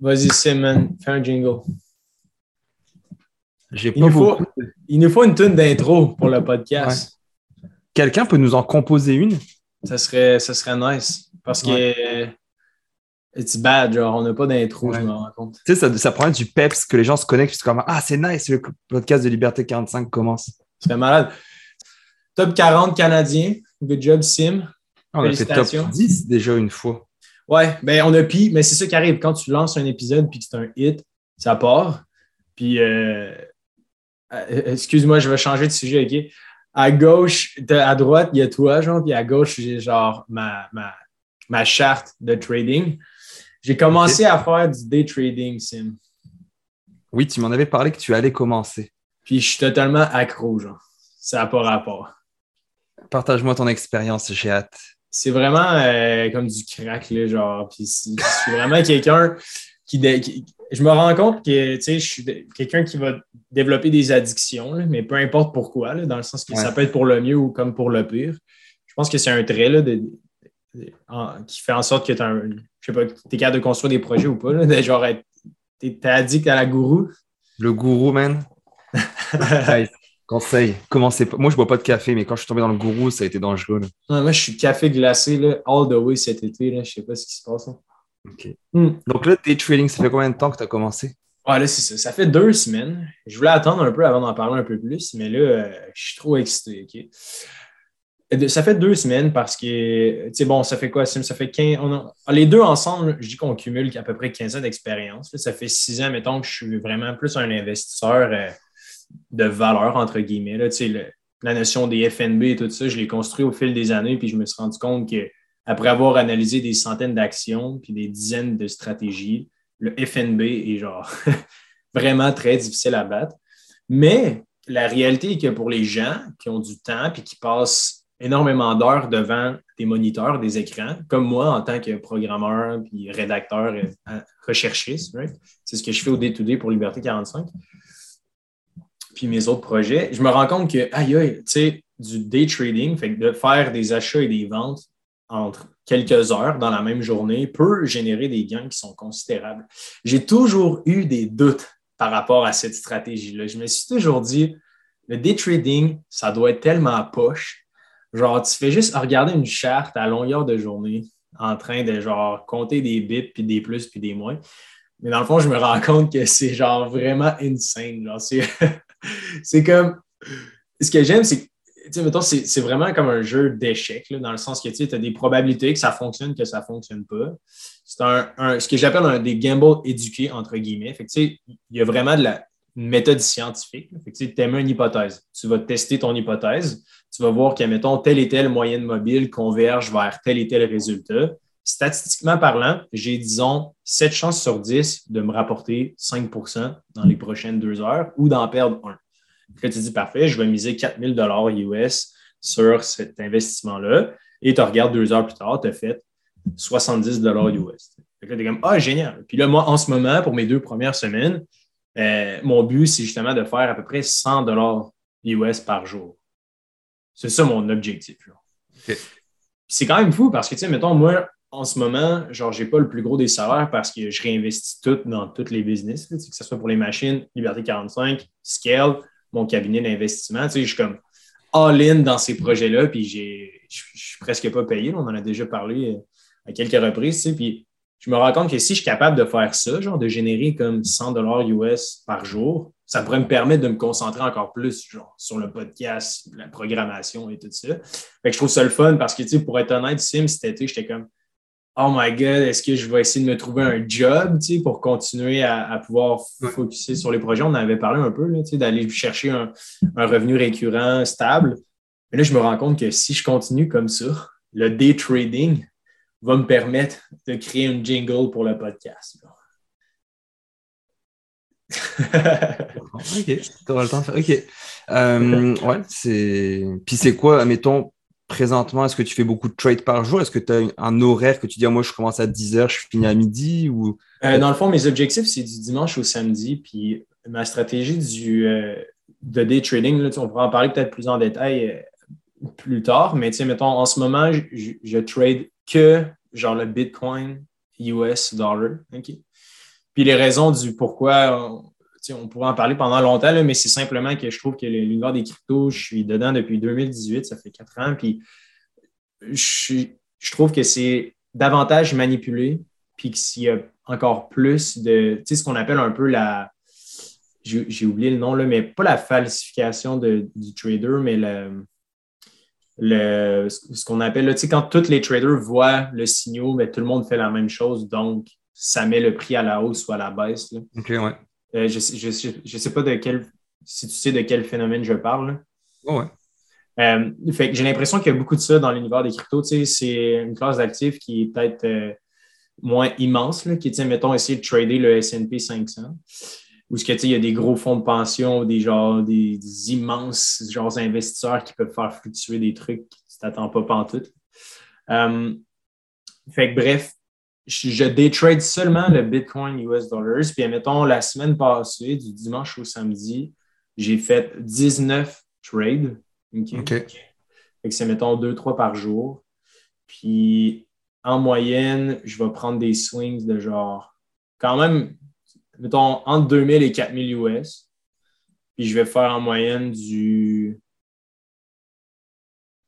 Vas-y, Simon, fais un jingle. J'ai Il pas nous, faut, beaucoup. il nous faut une tune d'intro pour le podcast. Quelqu'un peut nous en composer une? Ça, serait, ça serait nice. Parce que it's bad, genre, on n'a pas d'intro, Ouais. je me rends compte. Tu sais, ça, ça prend du peps, que les gens se connectent, puis c'est comme Ah, c'est nice, le podcast de Liberté 45 commence. Serait malade. Top 40 Canadiens. Good job, Sim. On a fait top Félicitations. 10 déjà une fois. Ouais, ben on a pi, mais c'est ça qui arrive. Quand tu lances un épisode puis que c'est un hit, ça part. Puis, euh, euh, excuse-moi, je vais changer de sujet, OK? À gauche, à droite, il y a toi, genre, puis à gauche, j'ai genre ma, ma, ma charte de trading. J'ai commencé à faire du day trading, Sim. Oui, tu m'en avais parlé que tu allais commencer. Puis je suis totalement accro, genre. Ça n'a pas rapport. Partage-moi ton expérience, j'ai hâte. C'est vraiment euh, comme du crack, là, genre. Puis je suis vraiment quelqu'un qui, Je me rends compte que, tu sais, je suis quelqu'un qui va développer des addictions, là, mais peu importe pourquoi, là, dans le sens que ça peut être pour le mieux ou comme pour le pire. Je pense que c'est un trait, là, de- de- en- qui fait en sorte que tu un... Je sais pas, tu es capable de construire des projets ou pas, là, de genre être... T'es t'es addict à la gourou. Le gourou, man. Nice. Conseil. Commencez pas. Moi, je bois pas de café, mais quand je suis tombé dans le gourou, ça a été dangereux. là. Ouais, moi, je suis café glacé, là, all the way cet été, là. Je sais pas ce qui se passe. là. Ok. Hmm. Donc là, day trading, ça fait combien de temps que tu as commencé? Ouais, là, c'est ça. Ça fait deux semaines. Je voulais attendre un peu avant d'en parler un peu plus, mais là, euh, je suis trop excité. OK? De- Ça fait deux semaines parce que, tu sais, bon, ça fait quoi, Sim? Ça fait 15. on a- ah, les deux ensemble, je dis qu'on cumule à peu près 15 ans d'expérience. Ça fait six ans, mettons, que je suis vraiment plus un investisseur euh, de valeur, entre guillemets. Là, la notion des FNB et tout ça, je l'ai construit au fil des années, puis je me suis rendu compte que après avoir analysé des centaines d'actions puis des dizaines de stratégies, le FNB est genre vraiment très difficile à battre. Mais la réalité est que pour les gens qui ont du temps et qui passent énormément d'heures devant des moniteurs, des écrans, comme moi en tant que programmeur puis rédacteur, euh, recherchiste, c'est ce que je fais au day-to-day pour Liberté 45, puis mes autres projets, je me rends compte que, aïe, aïe, tu sais, du day trading, fait que de faire des achats et des ventes entre quelques heures dans la même journée peut générer des gains qui sont considérables. J'ai toujours eu des doutes par rapport à cette stratégie-là. Je me suis toujours dit, le day trading, ça doit être tellement poche. Genre, tu fais juste regarder une charte à longueur de journée en train de genre compter des bits, puis des plus, puis des moins. Mais dans le fond, je me rends compte que c'est genre vraiment insane. Genre, c'est, c'est comme. Ce que j'aime, c'est que c'est vraiment comme un jeu d'échecs, dans le sens que tu as des probabilités que ça fonctionne, que ça ne fonctionne pas. C'est un, un- ce que j'appelle un- des gambles éduqués, entre guillemets. Fait que, il y a vraiment de la méthode scientifique. tu aimes une hypothèse. Tu vas tester ton hypothèse. Tu vas voir que, mettons, telle et telle moyenne mobile converge vers tel et tel résultat. Statistiquement parlant, j'ai, disons, 7 chances sur 10 de me rapporter 5% dans les prochaines deux heures ou d'en perdre un. Puis là, tu dis, parfait, je vais miser 4000 US sur cet investissement-là. Et tu regardes deux heures plus tard, tu as fait 70 US. Là, tu es comme, ah, génial. Puis là, moi, en ce moment, pour mes deux premières semaines, euh, mon but, c'est justement de faire à peu près 100 US par jour. C'est ça mon objectif. C'est quand même fou parce que, tu sais, mettons, moi, en ce moment, genre, j'ai pas le plus gros des salaires parce que je réinvestis tout dans tous les business, que ce soit pour les machines, Liberté 45, Scale, mon cabinet d'investissement. Tu sais, je suis comme all-in dans ces projets-là, puis je suis presque pas payé. On en a déjà parlé euh, à quelques reprises. Tu sais, puis je me rends compte que si je suis capable de faire ça, genre de générer comme 100 dollars US par jour, ça pourrait me permettre de me concentrer encore plus genre, sur le podcast, la programmation et tout ça. Fait que je trouve ça le fun parce que, tu sais, pour être honnête, Sim, cet été, j'étais comme Oh my God, est-ce que je vais essayer de me trouver un job tu sais, pour continuer à, à pouvoir focuser sur les projets? On en avait parlé un peu, là, tu sais, d'aller chercher un, un revenu récurrent stable. Mais là, je me rends compte que si je continue comme ça, le day trading va me permettre de créer une jingle pour le podcast. Ok, t'auras le temps de faire. Ok. Euh, ouais, c'est. Puis c'est quoi, admettons, présentement, est-ce que tu fais beaucoup de trades par jour? Est-ce que tu as un horaire que tu dis, ah, moi, je commence à 10h, je finis à midi ou? Euh, dans le fond, mes objectifs, c'est du dimanche au samedi. Puis ma stratégie du, euh, de day trading, là, on pourra en parler peut-être plus en détail euh, plus tard. Mais mettons, en ce moment, je, trade que genre le Bitcoin US dollar. Puis les raisons du pourquoi, on pourrait en parler pendant longtemps, mais c'est simplement que je trouve que l'univers des cryptos, je suis dedans depuis 2018, ça fait quatre ans, puis je, trouve que c'est davantage manipulé, puis qu'il y a encore plus de, tu sais, ce qu'on appelle un peu la, j'ai oublié le nom, mais pas la falsification de, du trader, mais le, ce qu'on appelle, tu sais, quand tous les traders voient le signal, mais tout le monde fait la même chose, donc ça met le prix à la hausse ou à la baisse. OK, ouais. Euh, je ne sais, je, sais pas de quel, si tu sais de quel phénomène je parle. ouais. Euh, fait j'ai l'impression qu'il y a beaucoup de ça dans l'univers des cryptos. C'est une classe d'actifs qui est peut-être euh, moins immense, là, qui est, mettons, essayer de trader le SP 500. Ou ce que il y a des gros fonds de pension, des genre des, immenses genres investisseurs qui peuvent faire fluctuer des trucs que tu t'attends pas pantoute. Fait que bref, je, je détrade seulement le Bitcoin US dollars. Puis mettons, la semaine passée, du dimanche au samedi, j'ai fait 19 trades OK. c'est, mettons, deux, trois par jour. Puis, en moyenne, je vais prendre des swings de genre, quand même, mettons, entre 2000 et 4000 US. Puis, je vais faire en moyenne du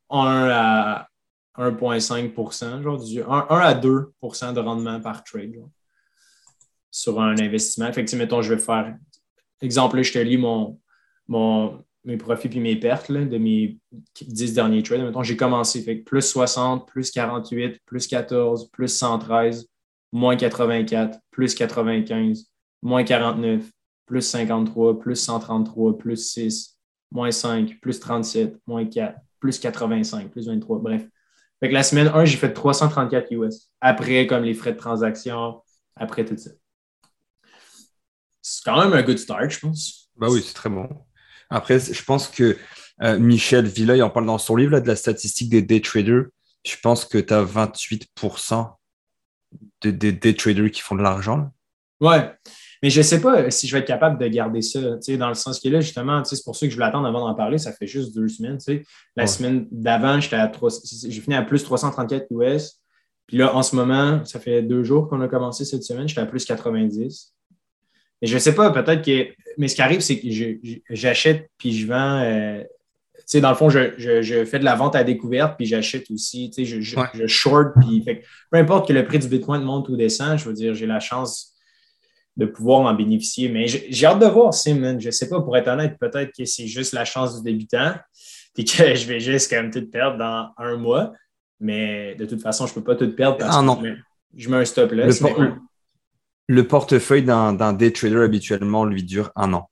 1 à 1,5% genre du 1, à 2% de rendement par trade sur un investissement. Fait que, mettons, je vais faire, exemple, je te lis mon, mon, mes profits puis mes pertes de mes 10 derniers trades. Maintenant, j'ai commencé fait plus 60, plus 48, plus 14, plus 113, moins 84, plus 95, moins 49, plus 53, plus 133, plus 6, moins 5, plus 37, moins 4, plus 85, plus 23. Bref. Fait la semaine 1, j'ai fait 334 US. Après, comme les frais de transaction, après tout ça. C'est quand même un good start, je pense. Bah oui, c'est très bon. Après, je pense que euh, Michel Villeuil en parle dans son livre de la statistique des day traders. Je pense que tu as 28% des day traders qui font de l'argent. Ouais. Mais je ne sais pas si je vais être capable de garder ça, dans le sens que là, justement, c'est pour ça que je voulais attendre avant d'en parler. Ça fait juste deux semaines. La semaine d'avant, j'étais à j'ai fini à plus 334 US. Puis là, en ce moment, ça fait deux jours qu'on a commencé cette semaine, j'étais à plus 90. Mais je ne sais pas, peut-être que. Mais ce qui arrive, c'est que j'achète puis je vends. Euh, tu sais, dans le fond, je, fais de la vente à découverte puis j'achète aussi. Tu sais, je, short. Puis, peu importe que le prix du Bitcoin monte ou descend, je veux dire, j'ai la chance de pouvoir en bénéficier. Mais j'ai hâte de voir, Sim, Je ne sais pas, pour être honnête, peut-être que c'est juste la chance du débutant puis que je vais juste quand même tout perdre dans un mois. Mais de toute façon, je ne peux pas tout perdre parce ah, que je mets, un stop là le portefeuille d'un day trader habituellement lui dure un an.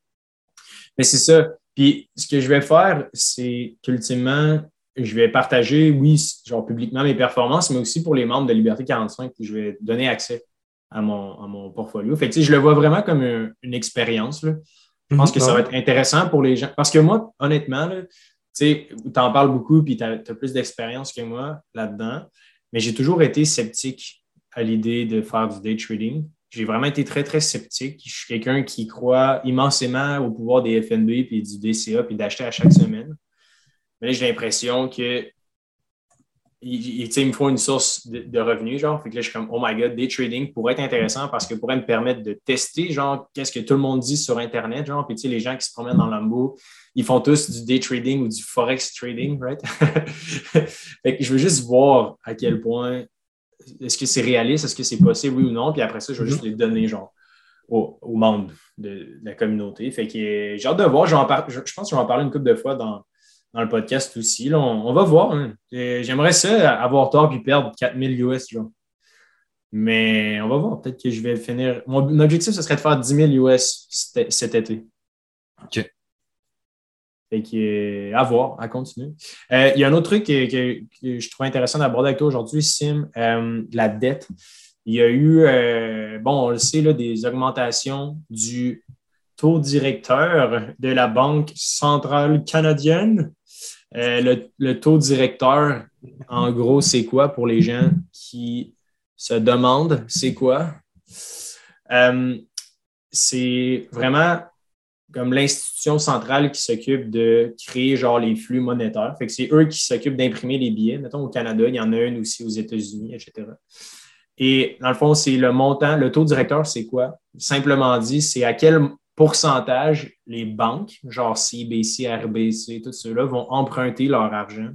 Mais c'est ça. Puis ce que je vais faire, c'est qu'ultimement, je vais partager, oui, genre publiquement mes performances, mais aussi pour les membres de Liberté 45, je vais donner accès à mon, mon portfolio. Fait que, je le vois vraiment comme une, expérience. Je pense mhm. que ça va être intéressant pour les gens. Parce que moi, honnêtement, tu en parles beaucoup puis tu as, plus d'expérience que moi là-dedans, mais j'ai toujours été sceptique à l'idée de faire du day trading j'ai vraiment été très, très sceptique. Je suis quelqu'un qui croit immensément au pouvoir des FNB puis du DCA puis d'acheter à chaque semaine. Mais j'ai l'impression que il, me faut une source de, revenus, genre. Fait que là, je suis comme, oh my god, day trading pourrait être intéressant parce que pourrait me permettre de tester, genre, qu'est-ce que tout le monde dit sur Internet, genre. Puis, tu sais, les gens qui se promènent dans Lambo, ils font tous du day trading ou du forex trading, right? fait que je veux juste voir à quel point est-ce que c'est réaliste, est-ce que c'est possible, oui ou non? Puis après ça, je vais juste mhm. les donner genre aux, membres de, la communauté. Fait que euh, j'ai hâte de voir. Je, je, pense que je vais en parler une couple de fois dans, le podcast aussi. on, va voir. Hein. J'aimerais ça avoir tort puis perdre 4000 US. Genre. Mais on va voir. Peut-être que je vais finir. Mon objectif, ce serait de faire 10 000 US cet été. OK. Fait que, à voir, à continuer. Euh, il y a un autre truc que, je trouve intéressant d'aborder avec toi aujourd'hui, Sim, euh, la dette. Il y a eu, euh, bon, on le sait, là, des augmentations du taux directeur de la Banque centrale canadienne. Le, le, taux directeur, en gros, c'est quoi pour les gens qui se demandent c'est quoi? c'est vraiment comme l'institution centrale qui s'occupe de créer genre les flux monétaires. C'est eux qui s'occupent d'imprimer les billets. Mettons au Canada, il y en a une aussi aux États-Unis, etc. Et dans le fond, c'est le montant, le taux directeur, c'est quoi? Simplement dit, c'est à quel pourcentage les banques, genre CBC, RBC, tout ceux-là, vont emprunter leur argent.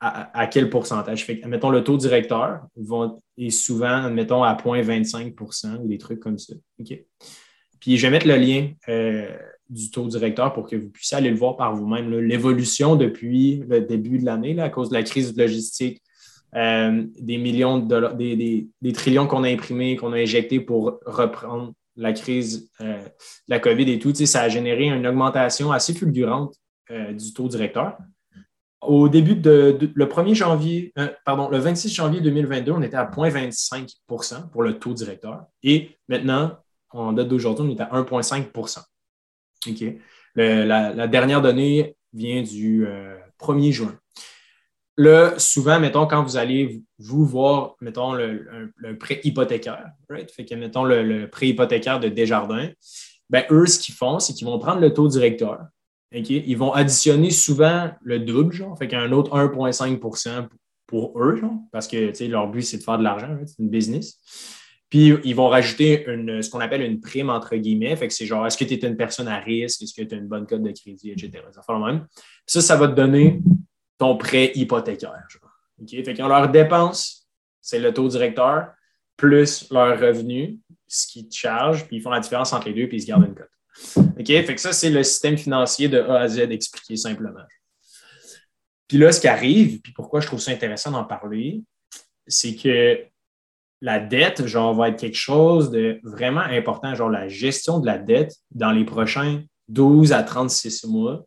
À, quel pourcentage? Fait mettons, le taux directeur vont, est souvent, admettons, à 0,25% ou des trucs comme ça. OK? Puis je vais mettre le lien euh, du taux directeur pour que vous puissiez aller le voir par vous-même. L'évolution depuis le début de l'année, à cause de la crise logistique, euh, des millions de dollars, des, trillions qu'on a imprimés, qu'on a injectés pour reprendre la crise euh, la COVID et tout, ça a généré une augmentation assez fulgurante euh, du taux directeur. Au début de, le 1er janvier, pardon, le 26 janvier 2022, on était à 0,25% pour le taux directeur. Et maintenant, en date d'aujourd'hui, on est à 1,5% la, dernière donnée vient du 1er juin. Là, souvent, mettons, quand vous allez vous voir, mettons, le, prêt hypothécaire? Fait que, mettons, le, prêt hypothécaire de Desjardins, ben, eux, ce qu'ils font, c'est qu'ils vont prendre le taux directeur. Ils vont additionner souvent le double, genre, fait qu'un autre 1,5% pour eux, genre, parce que leur but, c'est de faire de l'argent, c'est une business. Puis, ils vont rajouter une, ce qu'on appelle une prime, entre guillemets. Fait que c'est genre, est-ce que tu es une personne à risque? Est-ce que tu as une bonne cote de crédit, etc. Ça, même. ça, ça va te donner ton prêt hypothécaire. OK? Fait qu'ils ont leurs dépenses, c'est le taux directeur, plus leur revenu, ce qu'ils te chargent, puis ils font la différence entre les deux, puis ils se gardent une cote. OK? Fait que ça, c'est le système financier de A à Z expliqué simplement. Puis là, ce qui arrive, puis pourquoi je trouve ça intéressant d'en parler, c'est que la dette, genre, va être quelque chose de vraiment important. Genre, la gestion de la dette dans les prochains 12 à 36 mois,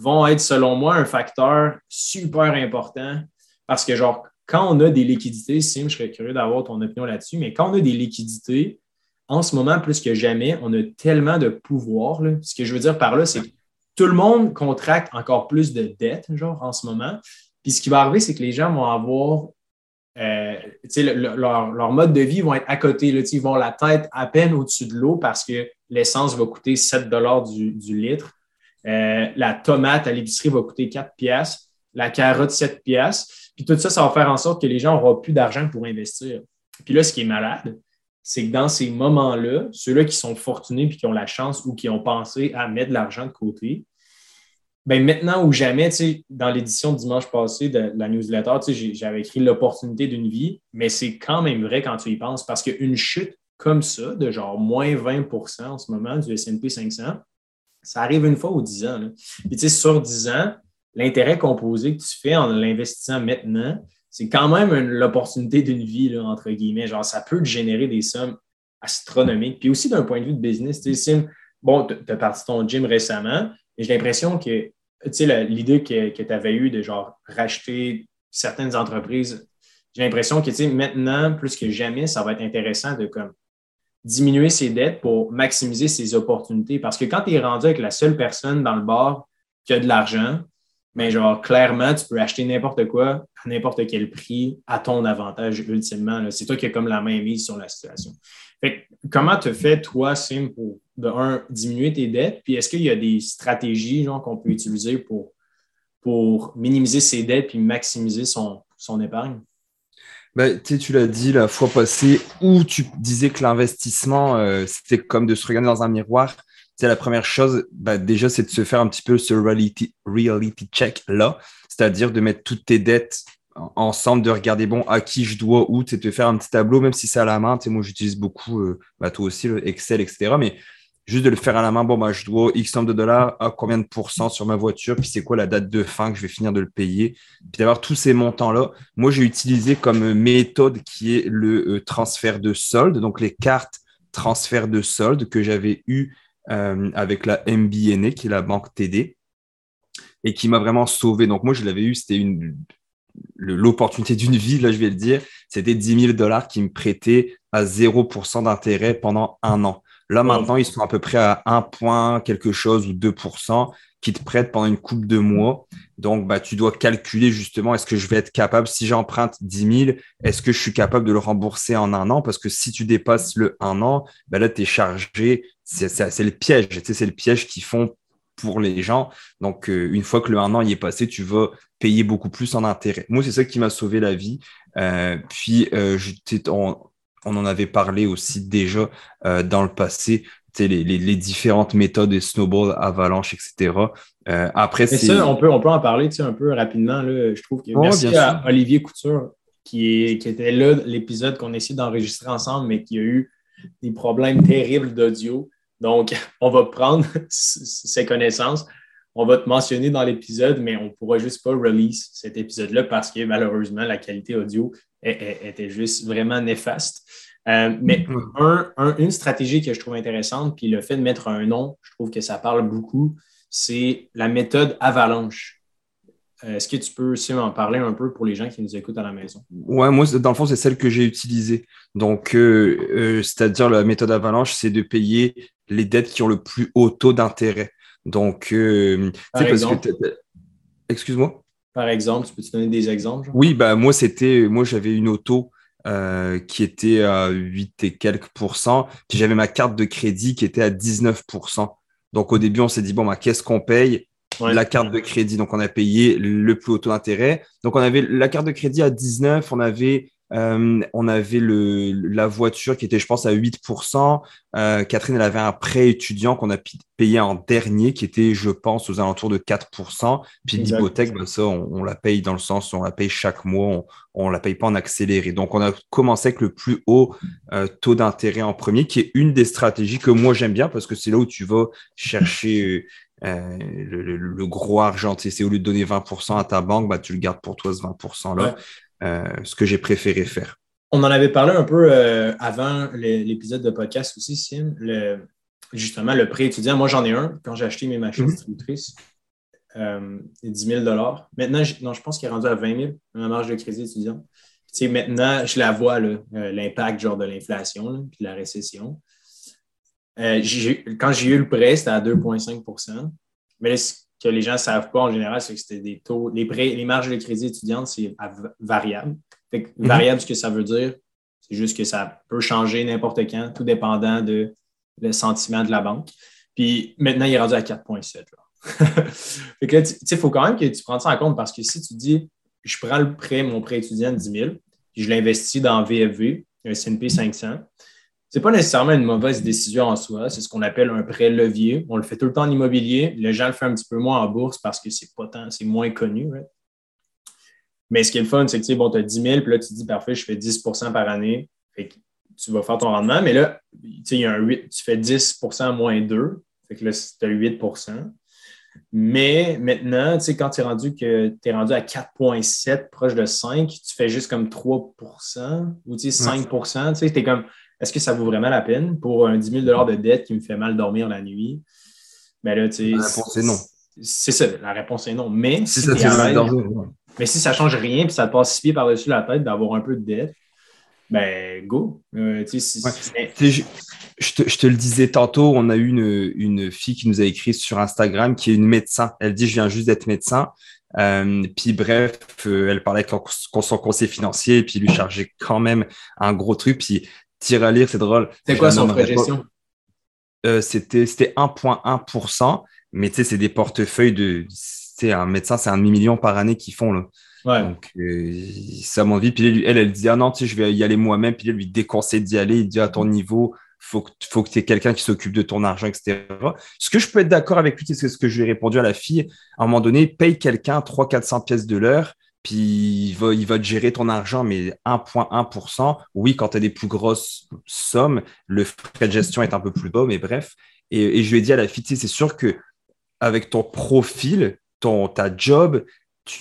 vont être, selon moi, un facteur super important parce que, genre, quand on a des liquidités, Sim, je serais curieux d'avoir ton opinion là-dessus, mais quand on a des liquidités, en ce moment, plus que jamais, on a tellement de pouvoir. Ce que je veux dire par là, c'est que tout le monde contracte encore plus de dettes, genre, en ce moment. Puis ce qui va arriver, c'est que les gens vont avoir euh, leur, mode de vie vont être à côté. Là, ils vont la tête à peine au-dessus de l'eau parce que l'essence va coûter 7 du, du litre. Euh, la tomate à l'épicerie va coûter 4 piastres, la carotte 7 piastres. Puis tout ça, ça va faire en sorte que les gens n'auront plus d'argent pour investir. Puis là, ce qui est malade, c'est que dans ces moments-là, ceux-là qui sont fortunés puis qui ont la chance ou qui ont pensé à mettre de l'argent de côté, ben maintenant ou jamais, dans l'édition dimanche passé de la newsletter, j'avais écrit l'opportunité d'une vie, mais c'est quand même vrai quand tu y penses parce qu'une chute comme ça, de genre moins 20% en ce moment du SP 500, ça arrive une fois aux 10 ans. Puis, tu sais, sur 10 ans, l'intérêt composé que tu fais en l'investissant maintenant, c'est quand même l'opportunité d'une vie, là, entre guillemets. Genre, ça peut te générer des sommes astronomiques. Puis aussi, d'un point de vue de business, tu sais, bon, tu as parti ton gym récemment, mais j'ai l'impression que, tu sais, l'idée que, que tu avais eue de, genre, racheter certaines entreprises, j'ai l'impression que, tu sais, maintenant, plus que jamais, ça va être intéressant de, comme, diminuer ses dettes pour maximiser ses opportunités. Parce que quand tu es rendu avec la seule personne dans le bar qui a de l'argent, mais ben, genre, clairement, tu peux acheter n'importe quoi à n'importe quel prix à ton avantage ultimement. C'est toi qui as comme la main mise sur la situation. Fait comment te fais, toi, Sim, pour, un, diminuer tes dettes? Puis est-ce qu'il y a des stratégies qu'on peut utiliser pour, minimiser ses dettes puis maximiser son épargne? Bah, tu l'as dit la fois passée, où tu disais que l'investissement, euh, c'était comme de se regarder dans un miroir. C'est la première chose, bah, déjà, c'est de se faire un petit peu ce reality, reality check là, c'est-à-dire de mettre toutes tes dettes ensemble, de regarder bon à qui je dois où, de faire un petit tableau, même si c'est à la main. Moi, j'utilise beaucoup, euh, bah, toi aussi, le Excel, etc. Mais juste de le faire à la main, bon, bah, je dois X nombre de dollars à combien de pourcents sur ma voiture, puis c'est quoi la date de fin que je vais finir de le payer, puis d'avoir tous ces montants-là. Moi, j'ai utilisé comme méthode qui est le euh, transfert de solde, donc les cartes transfert de solde que j'avais eu euh, avec la MBNA, qui est la banque TD, et qui m'a vraiment sauvé. Donc, moi, je l'avais eu, c'était une l'opportunité d'une vie, là, je vais le dire, c'était 10 000 dollars qui me prêtaient à 0% d'intérêt pendant un an. Là, maintenant, ils sont à peu près à 1 point quelque chose ou 2% qui te prêtent pendant une coupe de mois. Donc, bah, tu dois calculer justement, est-ce que je vais être capable, si j'emprunte 10 000, est-ce que je suis capable de le rembourser en un an? Parce que si tu dépasses le un an, bah, là, tu es chargé. C'est le piège. Tu sais, c'est le piège qu'ils font pour les gens. Donc, euh, une fois que le un an y est passé, tu vas payer beaucoup plus en intérêt. Moi, c'est ça qui m'a sauvé la vie. puis, on, on, en avait parlé aussi déjà dans le passé, les, les, les, différentes méthodes de snowball, avalanche, etc. après, ça, on peut, on peut en parler un peu rapidement. Là, je trouve que merci à Olivier Couture qui, est, qui était là, l'épisode qu'on a essayé d'enregistrer ensemble, mais qui a eu des problèmes terribles d'audio. Donc, on va prendre ces connaissances, on va te mentionner dans l'épisode, mais on ne pourra juste pas release cet épisode-là parce que malheureusement, la qualité audio était juste vraiment néfaste. Euh, mais une stratégie que je trouve intéressante, puis le fait de mettre un nom, je trouve que ça parle beaucoup, c'est la méthode avalanche. Euh, est-ce que tu peux aussi en parler un peu pour les gens qui nous écoutent à la maison? Ouais, moi, dans le fond, c'est celle que j'ai utilisée. Donc, euh, c'est-à-dire la méthode Avalanche, c'est de payer les dettes qui ont le plus haut taux d'intérêt. Donc, tu parce que. Excuse-moi? Par exemple, tu peux te donner des exemples? Oui, bah, moi, c'était. Moi, j'avais une auto qui était à 8 et quelques pourcents. Puis j'avais ma carte de crédit qui était à 19% Donc, au début, on s'est dit, bon, bah, qu'est-ce qu'on paye? la carte de crédit. Donc, on a payé le plus haut taux d'intérêt. Donc, on avait la carte de crédit à 19, on avait, euh, on avait le, la voiture qui était, je pense, à 8%. Euh, Catherine, elle avait un prêt étudiant qu'on a payé en dernier qui était, je pense, aux alentours de 4%. Puis l'hypothèque, ben, ça, on, la paye dans le sens où on la paye chaque mois, on ne la paye pas en accéléré. Donc, on a commencé avec le plus haut euh, taux d'intérêt en premier, qui est une des stratégies que moi j'aime bien parce que c'est là où tu vas chercher euh, le, gros argent. C'est au lieu de donner 20% à ta banque, bah, tu le gardes pour toi ce 20%-là. Euh, ce que j'ai préféré faire. On en avait parlé un peu euh, avant l'épisode de podcast aussi, Sim. Le, justement, le prêt étudiant. Moi, j'en ai un quand j'ai acheté mes machines mm-hmm. distributrices. 10 000 Maintenant, je, non, je pense qu'il est rendu à 20 000, ma marge de crédit étudiant. maintenant, je la vois, l'impact genre de l'inflation puis de la récession. Euh, quand j'ai eu le prêt, c'était à 2,5% Mais que les gens ne savent pas en général, c'est que c'était des taux. Les, prêts, les marges de crédit étudiantes, c'est variable. Mhm. Variable, ce que ça veut dire, c'est juste que ça peut changer n'importe quand, tout dépendant de le sentiment de la banque. Puis maintenant, il est rendu à 4,7. il faut quand même que tu prennes ça en compte parce que si tu dis, je prends le prêt, mon prêt étudiant de 10 000, puis je l'investis dans VFV, un S&P 500, n'est pas nécessairement une mauvaise décision en soi. C'est ce qu'on appelle un prêt levier. On le fait tout le temps en immobilier. Les gens le font un petit peu moins en bourse parce que c'est pas tant, c'est moins connu. Mais ce qui est le fun, c'est que tu bon, as 10 000, puis là, tu dis parfait, je fais 10% par année. tu vas faire ton rendement. Mais là, il y a un 8, tu fais 10% moins 2. Fait que là, tu as 8% mais maintenant, tu sais, quand tu es rendu que tu es rendu à 4,7, proche de 5, tu fais juste comme 3% ou tu sais, 5 tu sais, tu es comme est-ce que ça vaut vraiment la peine pour un 10 000 de dette qui me fait mal dormir la nuit? Ben là, tu sais. La réponse est non. C'est ça, la réponse est non. Mais si, ça mais si ça ne change rien et ça te passe pieds par-dessus la tête d'avoir un peu de dette, ben go. Euh, je, te, le disais tantôt, on a eu une, une, fille qui nous a écrit sur Instagram qui est une médecin. Elle dit Je viens juste d'être médecin. Euh, puis bref, euh, elle parlait avec son conseiller financier, puis lui chargeait quand même un gros truc. Puis Tire à lire, c'est drôle. C'est quoi son? Euh, c'était 1,1%, mais tu sais, c'est des portefeuilles de. un médecin, c'est un demi-million par année qu'ils font. Là. Donc, euh, ça m'en vie. Puis elle, elle, dit Ah non, tu sais, je vais y aller moi-même. Puis elle lui déconseille d'y aller. Il dit à ton niveau, faut que, faut que tu aies quelqu'un qui s'occupe de ton argent, etc. Ce que je peux être d'accord avec lui, c'est ce que je lui ai répondu à la fille. À un moment donné, paye quelqu'un 300-400 pièces de l'heure puis il va, gérer ton argent, mais 1,1%. Oui, quand tu as des plus grosses sommes, le frais de gestion est un peu plus bas, mais bref. Et, je lui ai dit à la fille, c'est sûr que avec ton profil, ton, ta job,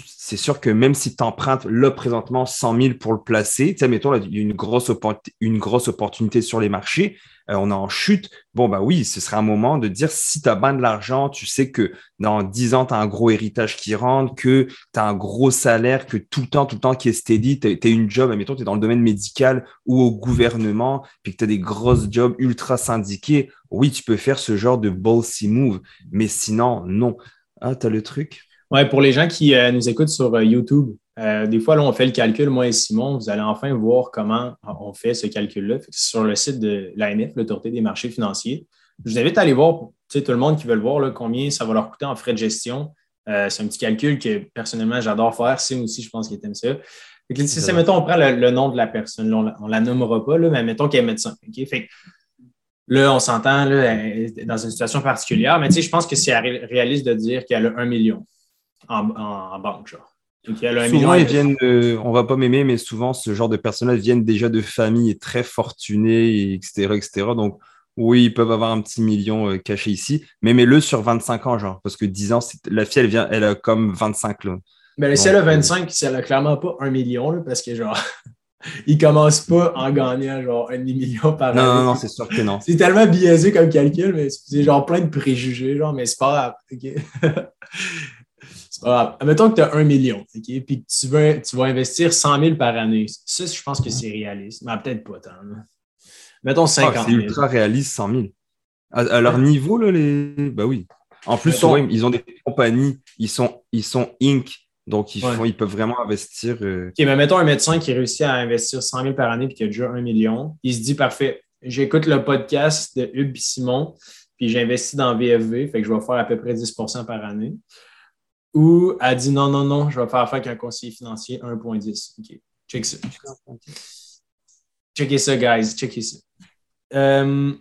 c'est sûr que même si tu empruntes là présentement 100 000 pour le placer, tu sais, mettons, il y a une grosse, opportunité sur les marchés, euh, on est en chute. Bon, bah oui, ce serait un moment de dire si tu as bien de l'argent, tu sais que dans 10 ans, tu as un gros héritage qui rentre, que tu as un gros salaire, que tout le temps, tout le temps qui est steady, tu as, une job, mettons, tu es dans le domaine médical ou au gouvernement, puis que tu as des grosses jobs ultra syndiqués. Oui, tu peux faire ce genre de ballsy move, mais sinon, non. Ah, tu as le truc? Ouais, pour les gens qui euh, nous écoutent sur euh, YouTube, euh, des fois, là, on fait le calcul, moi et Simon, vous allez enfin voir comment on fait ce calcul-là. sur le site de l'ANF, l'Autorité des marchés financiers. Je vous invite à aller voir, tout le monde qui veut le voir, là, combien ça va leur coûter en frais de gestion. c'est un petit calcul que personnellement, j'adore faire. Sim aussi, je pense qu'il aime ça. Si, mettons, on prend le, nom de la personne, on ne la nommera pas, là, mais mettons qu'elle est médecin. Fait là, on s'entend dans une situation particulière, mais je pense que c'est réaliste de dire qu'elle a un million en, banque. Genre. souvent, ils viennent on va pas m'aimer, mais souvent, ce genre de personnes-là viennent déjà de familles très fortunées, etc., etc. Donc, oui, ils peuvent avoir un petit million euh, caché ici, mais mets-le sur 25 ans, genre, parce que 10 ans, la fille, elle, vient, elle a comme 25. Là. Mais si elle a 25, elle a clairement pas un million, parce que genre, il commence pas en gagnant genre un demi-million par année. Non, non, c'est sûr que non. C'est tellement biaisé comme calcul, mais c'est genre plein de préjugés, genre, mais c'est pas grave. grave. Admettons que tu as un million, OK? Puis que tu, veux, tu vas investir 100 000 par année. Ça, je pense que c'est réaliste, mais peut-être pas tant. Mettons 50 000. c'est ultra réaliste, 100 000. À, leur niveau, là, les. Bah oui. En plus, ils ont des compagnies, ils sont, ils sont Inc. Donc, ils, font, ils peuvent vraiment investir. Euh, OK, mais mettons un médecin qui réussit à investir 100 000 par année et qui a déjà un million. Il se dit parfait, j'écoute le podcast de Hugues Simon, puis j'investis dans VFV, fait que je vais faire à peu près 10% par année. Ou elle dit non, non, non, je vais faire affaire avec un conseiller financier 1,10. OK, check ça. Checkez ça, guys, checkez ça. Euh,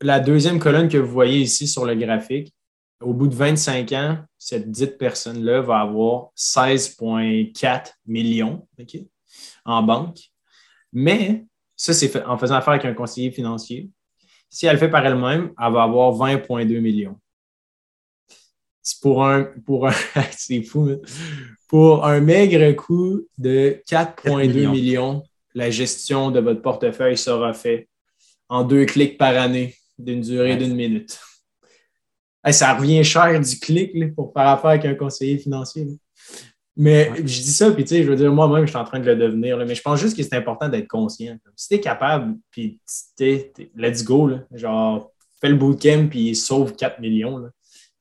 la deuxième colonne que vous voyez ici sur le graphique, au bout de 25 ans, cette dite personne-là va avoir 16,4 millions en banque. Mais ça, c'est en faisant affaire avec un conseiller financier. Si elle le fait par elle-même, elle va avoir 20,2 millions. Pour un, pour un, c'est fou, pour un maigre coût de 4,2 millions. la gestion de votre portefeuille sera faite en deux clics par année d'une durée d'une minute ça revient cher du clic pour faire affaire avec un conseiller financier. Mais je dis ça, puis tu sais, je veux dire, moi-même, je suis en train de le devenir. mais je pense juste que c'est important d'être conscient. Si tu es capable, puis let's go, genre, fais le bootcamp, puis sauve 4 millions.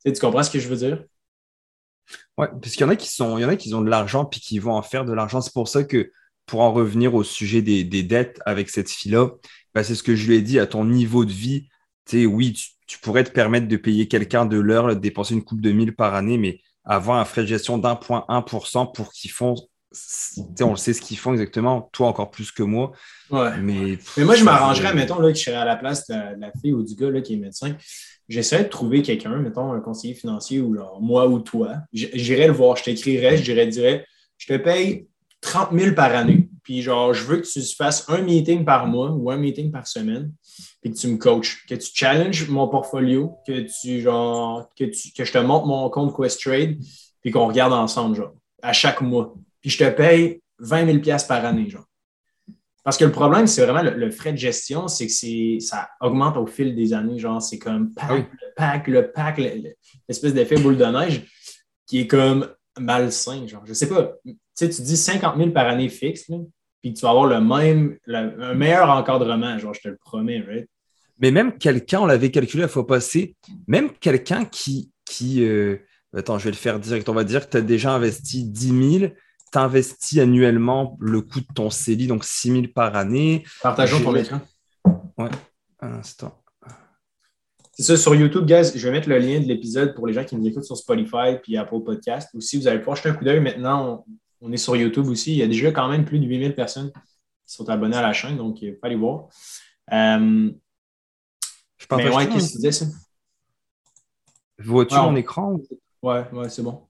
Tu comprends ce que je veux dire? Oui, parce qu'il y en a qui sont, il y en a qui ont de l'argent puis qui vont en faire de l'argent. C'est pour ça que pour en revenir au sujet des, dettes avec cette fille-là, ben, c'est ce que je lui ai dit à ton niveau de vie. Tu sais, oui, tu, tu pourrais te permettre de payer quelqu'un de l'heure, de dépenser une coupe de mille par année, mais avoir un frais de gestion d'1,1% pour qu'ils font. On le sait ce qu'ils font exactement, toi encore plus que moi. Mais, mais moi, je m'arrangerais, mettons, là, que je serais à la place de la, fille ou du gars là, qui est médecin. J'essaierais de trouver quelqu'un, mettons, un conseiller financier ou moi ou toi. J'irais le voir, je t'écrirais, je dirais, je te paye 30 000 par année. Puis genre, je veux que tu fasses un meeting par mois ou un meeting par semaine puis que tu me coaches, que tu challenges mon portfolio, que tu genre que, tu, que je te montre mon compte Questrade, puis qu'on regarde ensemble, genre, à chaque mois. Puis je te paye 20 000 par année, genre. Parce que le problème, c'est vraiment le, frais de gestion, c'est que ça augmente au fil des années. Genre, c'est comme pack, le pack, le pack, l'espèce d'effet boule de neige qui est comme malsain. Genre, je sais pas. Tu sais, tu dis 50 000 par année fixe, là, puis tu vas avoir le même, un meilleur encadrement, genre, je te le promets, right? Mais même quelqu'un, on l'avait calculé la fois passée, même quelqu'un qui. qui euh, attends, je vais le faire direct. On va dire que tu as déjà investi 10 000, tu as investi annuellement le coût de ton CELI, donc 6 000 par année. Partageons ton écran. Ouais, un instant. C'est ça, sur YouTube, guys, je vais mettre le lien de l'épisode pour les gens qui nous écoutent sur Spotify puis Apple Podcast. Aussi, vous allez pouvoir jeter un coup d'œil. Maintenant, on, est sur YouTube aussi. Il y a déjà quand même plus de 8000 personnes qui sont abonnées à la chaîne, donc il faut aller voir. Euh, je Mais ouais, qu'est-ce que tu disais, ça? Vois-tu mon écran? Ouais, ouais, c'est bon.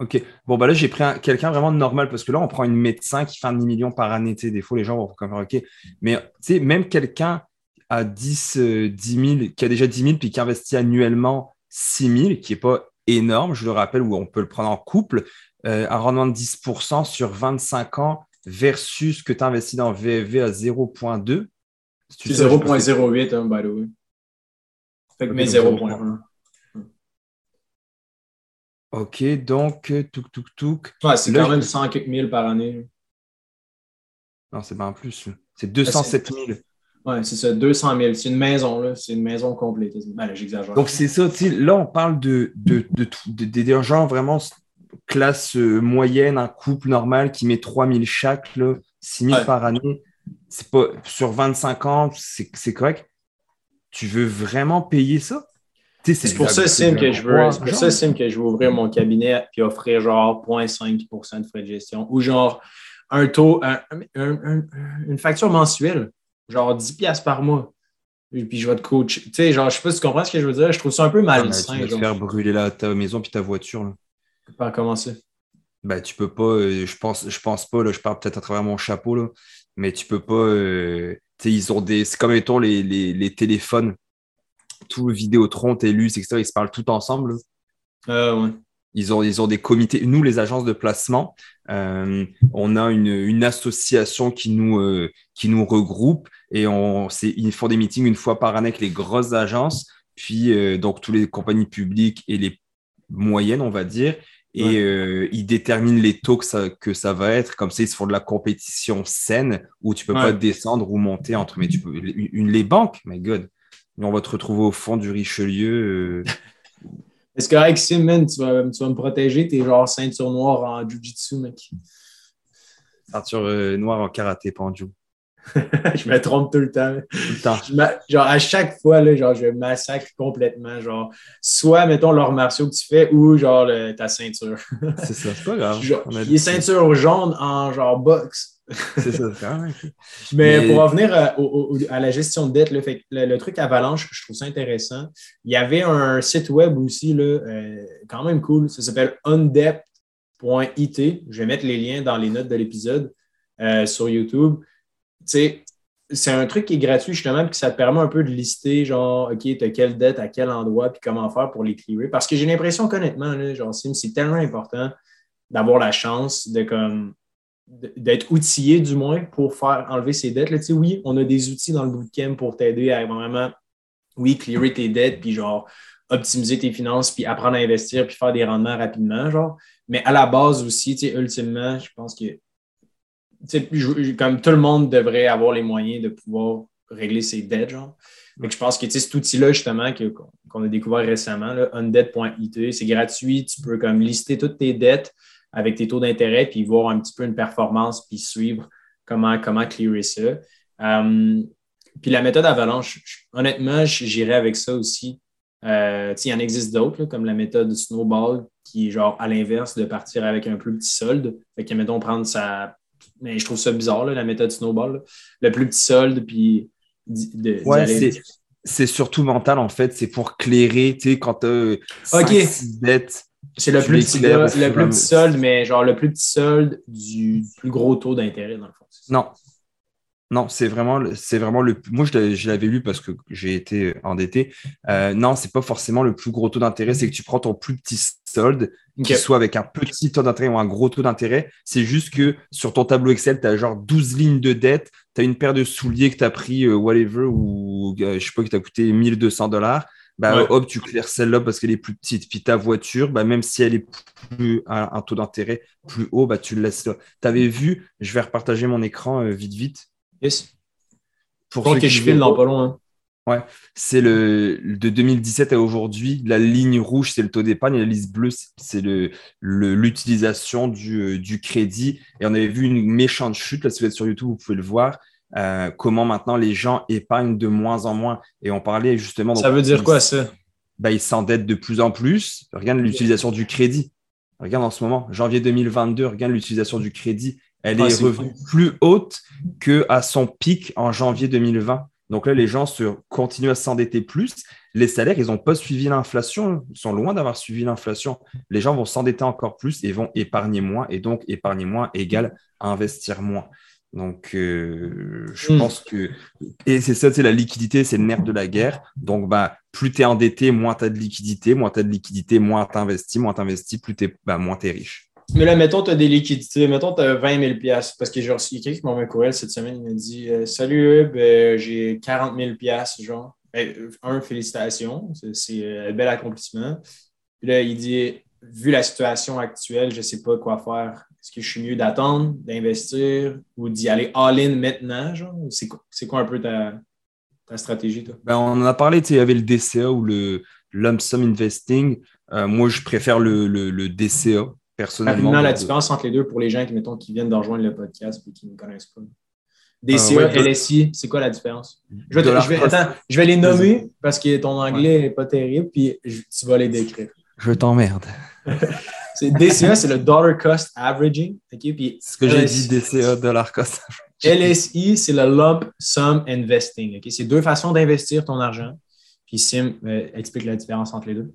OK. Bon, bah là, j'ai pris quelqu'un vraiment normal parce que là, on prend une médecin qui fait un demi-million par année. Tu sais, des fois, les gens vont comme OK. Mais tu sais, même quelqu'un à 10, 10 000, qui a déjà 10 000 puis qui investit annuellement 6 000, qui n'est pas énorme, je le rappelle, où on peut le prendre en couple, euh, un rendement de 10% sur 25 ans versus que tu investis dans VFV à 0,2. C'est 0,08, hein, by the way. Fait que 0.1. Ok, donc, euh, touk touk touk. Ouais, c'est quand même 100 quelques mille par année. Non, c'est pas en plus. C'est 207 000. Ouais, c'est ça, 200 000. C'est une maison, là. C'est une maison complète. Ben, j'exagère. Donc, c'est ça, tu là, on parle de, de, de, de, gens vraiment classe euh, moyenne, un couple normal qui met 3 000 chaque, là, 6 000 par année. C'est pas, sur 25 ans, c'est correct tu veux vraiment payer ça? C'est pour ça, Sim, que je veux, pour ça, que je veux ouvrir mon cabinet et offrir genre 0.5% de frais de gestion. Ou genre, un taux, une facture mensuelle, genre 10$ par mois. Et puis je vais te coacher. Tu sais, genre, je sais pas si tu comprends ce que je veux dire. Je trouve ça un peu ah, malsain. tu vas te faire brûler la, ta maison puis ta voiture. Là. Pas commencer. Ben, tu peux pas, euh, je pense, je pense pas, là, je parle peut-être à travers mon chapeau, là, mais tu peux pas. Euh, ils ont des. C'est comme les, les, les téléphones, tout Vidéotron, TELUS, etc. Ils se parlent tout ensemble. Euh, ouais. Ils ont, ils ont des comités. Nous, les agences de placement, euh, on a une, une, association qui nous, euh, qui nous regroupe et on, ils font des meetings une fois par année avec les grosses agences, puis donc toutes les compagnies publiques et les moyennes, on va dire. Et ils déterminent les taux que ça, que ça va être. Comme ça, ils se font de la compétition saine où tu peux pas descendre ou monter entre. Mais tu peux. Une, les banques, my God. On va te retrouver au fond du Richelieu. Est-ce que Sim, man, tu vas, tu vas me protéger? T'es genre ceinture noire en Jiu-Jitsu, mec? Ceinture euh, noire en karaté, Jiu. je me trompe tout le temps. Tout le temps. genre, à chaque fois, là, genre, je massacre complètement. Genre, soit, mettons, l'art martiaux que tu fais ou, genre, ta ceinture. c'est ça, c'est pas grave. il est ceinture jaune en, genre, boxe. C'est ça, quand même. Mais, pour revenir à, à, la gestion de dette, le, truc Avalanche, je trouve ça intéressant. Il y avait un site web aussi, là, euh, quand même cool. Ça s'appelle undebt.it. Je vais mettre les liens dans les notes de l'épisode euh, sur YouTube. c'est un truc qui est gratuit justement, puis ça te permet un peu de lister, genre, OK, tu as quelle dette à quel endroit, puis comment faire pour les clearer. Parce que j'ai l'impression qu'honnêtement, genre, c'est tellement important d'avoir la chance de comme d'être outillé du moins pour faire enlever ses dettes. Là, oui, on a des outils dans le bootcamp pour t'aider à vraiment, oui, clearer tes dettes, puis genre optimiser tes finances, puis apprendre à investir, puis faire des rendements rapidement, genre. Mais à la base aussi, ultimement, je pense que comme tout le monde devrait avoir les moyens de pouvoir régler ses dettes, genre. Mais je pense que cet outil-là, justement, qu'on a découvert récemment, undebt.it, c'est gratuit, tu peux comme lister toutes tes dettes, avec tes taux d'intérêt, puis voir un petit peu une performance, puis suivre comment, comment clearer ça. Euh, puis la méthode avalanche, honnêtement, j'irais avec ça aussi. Euh, il y en existe d'autres, comme la méthode snowball, qui est genre à l'inverse de partir avec un plus petit solde. Fait que, mettons, prendre sa. Mais je trouve ça bizarre, la méthode snowball. Le plus petit solde, puis. De, c'est surtout mental, en fait. C'est pour clairer, tu sais, quand tu as OK. dettes c'est le, plus petit, le plus petit solde, mais genre le plus petit solde du plus gros taux d'intérêt, dans le fond. Non. Non, c'est vraiment, c'est vraiment le. Moi, je l'avais lu parce que j'ai été endetté. Euh, non, c'est pas forcément le plus gros taux d'intérêt. C'est que tu prends ton plus petit solde, qui soit avec un petit taux d'intérêt ou un gros taux d'intérêt. C'est juste que sur ton tableau Excel, tu as genre 12 lignes de dette. Tu as une paire de souliers que tu as pris, euh, whatever, ou euh, je sais pas, qui t'a coûté 1200 dollars bah, hop, tu claires celle-là parce qu'elle est plus petite. Puis ta voiture, bah, même si elle est plus un, taux d'intérêt plus haut, bah, tu le laisses là. Tu avais vu, je vais repartager mon écran euh, vite, vite. Yes. Pour ceux que je file dans pas loin. Hein. Ouais, c'est le de 2017 à aujourd'hui. La ligne rouge, c'est le taux d'épargne, et la ligne bleue, c'est le l'utilisation du, euh, du, crédit. Et on avait vu une méchante chute. Là, si vous êtes sur YouTube, vous pouvez le voir. Euh, comment maintenant les gens épargnent de moins en moins. Et on parlait justement. Ça veut dire quoi ça? Ben, Ils s'endettent de plus en plus. Regarde l'utilisation du crédit. Regarde en ce moment, janvier 2022, regarde l'utilisation du crédit. Elle ah, est, revenue plus haute qu'à son pic en janvier 2020. Donc là, les gens se, continuent à s'endetter plus. Les salaires, ils n'ont pas suivi l'inflation. Ils sont loin d'avoir suivi l'inflation. Les gens vont s'endetter encore plus et vont épargner moins. Et donc, épargner moins égale investir moins. Donc, euh, je hmm. pense que. Et c'est ça, c'est la liquidité, c'est le nerf de la guerre. Donc, bah, plus tu es endetté, moins tu as de liquidité. Moins tu as de liquidité, moins tu investis. Moins tu investis, plus tu bah, moins es riche. Mais là, mettons, tu as des liquidités. Mettons, tu as 20 000 Parce que j'ai reçu quelqu'un qui m'a envoyé un courriel cette semaine. Il m'a dit euh, Salut, Hub, euh, j'ai 40 000 genre. Un, félicitations. C'est un bel accomplissement. Puis là, il dit Vu la situation actuelle, je ne sais pas quoi faire est-ce que je suis mieux d'attendre, d'investir ou d'y aller all-in maintenant? C'est, quoi, un peu ta, stratégie? Toi? Ben, on en a parlé, il y avait le DCA ou le lump sum investing. Euh, moi, je préfère le, DCA, personnellement. la différence entre les deux pour les gens qui, mettons, qui viennent de rejoindre le podcast et qui ne connaissent pas. DCA, euh, LSI, c'est quoi la différence? Je vais, les nommer parce que ton anglais n'est pas terrible, puis tu vas les décrire. Je t'emmerde. DCA, c'est le dollar cost averaging. c'est ce que j'ai dit, DCA, dollar cost averaging. LSI, c'est le lump sum investing. C'est deux façons d'investir ton argent. Puis Sim euh, explique la différence entre les deux.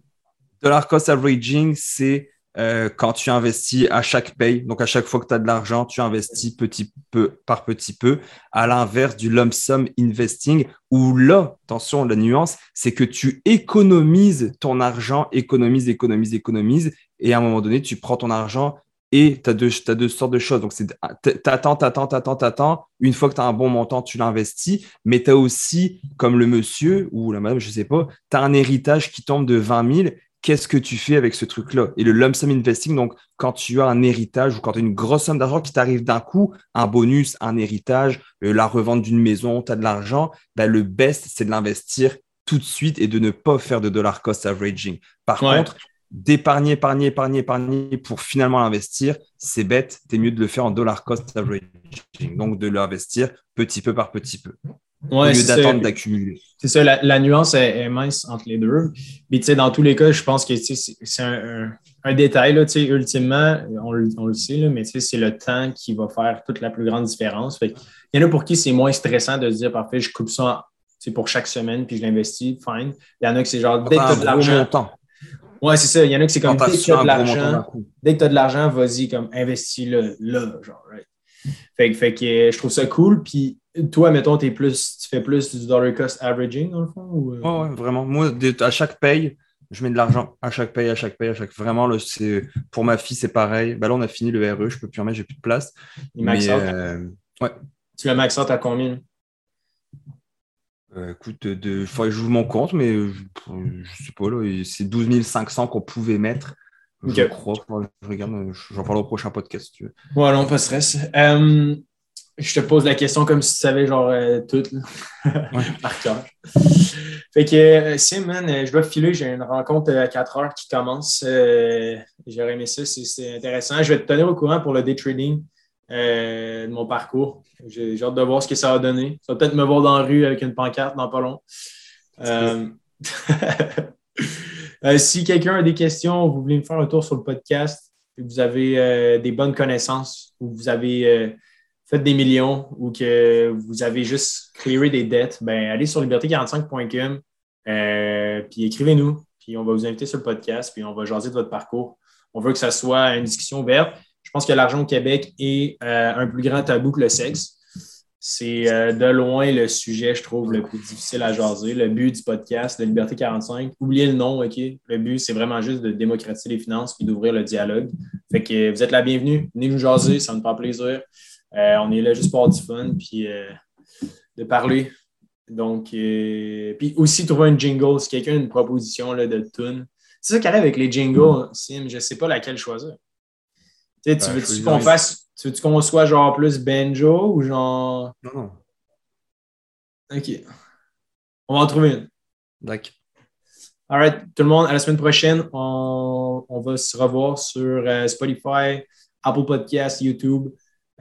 Dollar cost averaging, c'est euh, quand tu investis à chaque paye, donc à chaque fois que tu as de l'argent, tu investis petit peu par petit peu, à l'inverse du lump sum investing, où là, attention, la nuance, c'est que tu économises ton argent, économises, économises, économises, et à un moment donné, tu prends ton argent et tu as, as, deux sortes de choses. Donc, tu attends, tu attends, tu attends, tu attends. Une fois que tu as un bon montant, tu l'investis. Mais tu as aussi, comme le monsieur ou la madame, je ne sais pas, tu as un héritage qui tombe de 20 000 qu'est-ce que tu fais avec ce truc-là? Et le lump sum investing, donc quand tu as un héritage ou quand tu as une grosse somme d'argent qui t'arrive d'un coup, un bonus, un héritage, euh, la revente d'une maison, tu as de l'argent, ben, le best, c'est de l'investir tout de suite et de ne pas faire de dollar cost averaging. Par contre, d'épargner, épargner, épargner, épargner pour finalement l'investir, c'est bête. C'est mieux de le faire en dollar cost averaging. Donc de l'investir petit peu par petit peu. Ouais, au lieu d'attendre d'accumuler. C'est ça, la, nuance est, mince entre les deux. Mais tu sais, dans tous les cas, je pense que c'est un, un, détail, là, ultimement, on, on, le sait, là, mais c'est le temps qui va faire toute la plus grande différence. il y en a pour qui c'est moins stressant de se dire, parfait, je coupe ça pour chaque semaine, puis je l'investis, fine. Il y en a qui c'est genre, dès que tu as de l'argent. Ouais, c'est ça. Il y en a qui c'est comme, dès que tu as de l'argent, dès que tu as de l'argent, vas-y, comme, investis-le là, genre, right? Fait, fait que je trouve ça cool. Puis toi, mettons, es plus, tu fais plus du dollar cost averaging dans le fond? Ou... Euh? Ouais, vraiment. Moi, à chaque paye, je mets de l'argent à chaque paye, à chaque paye, à chaque. Vraiment, là, pour ma fille, c'est pareil. Ben là, on a fini le RE, je peux plus en mettre, j'ai plus de place. max euh, ouais. Tu le max out à combien? Euh, écoute, il faudrait que je joue mon compte, mais je, je sais pas, là, c'est 12 500 qu'on pouvait mettre. Je crois, je regarde, j'en parle au prochain podcast si tu veux. Ouais, non, pas de stress. Euh, je te pose la question comme si tu savais genre euh, tout par cœur. Fait que euh, Sim, man, je dois filer, j'ai une rencontre à 4 heures qui commence. J'aurais aimé ça, c'est intéressant. Je vais te tenir au courant pour le day trading de mon parcours. J'ai hâte de voir ce que ça va donner. Ça va peut-être me voir dans la rue avec une pancarte dans pas long. Euh, si quelqu'un a des questions, vous voulez me faire un tour sur le podcast, vous avez euh, des bonnes connaissances, ou vous avez euh, fait des millions, ou que vous avez juste clearé des dettes, ben, allez sur liberté45.com, puis écrivez-nous, puis on va vous inviter sur le podcast, puis on va jaser de votre parcours. On veut que ça soit une discussion ouverte. Je pense que l'argent au Québec est un plus grand tabou que le sexe. C'est euh, de loin le sujet, je trouve, le plus difficile à jaser. Le but du podcast de Liberté 45, oubliez le nom, OK? Le but, c'est vraiment juste de démocratiser les finances et d'ouvrir le dialogue. Fait que vous êtes la bienvenue. Venez nous jaser, ça nous fait plaisir. Euh, on est là juste pour avoir du fun puis euh, de parler. Donc, puis aussi trouver un jingle. Si quelqu'un a une proposition là, de tune. C'est ça qui arrive avec les jingles, Sim. Je ne sais pas laquelle choisir. Tu, tu ben, veux qu'on fasse tu qu'on soit genre plus banjo ou genre? Non, non. OK. On va en trouver une. D'accord. All right, tout le monde, à la semaine prochaine, on, va se revoir sur euh, Spotify, Apple Podcasts, YouTube.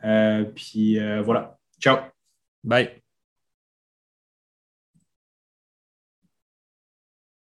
Euh, puis euh, voilà. Ciao. Bye.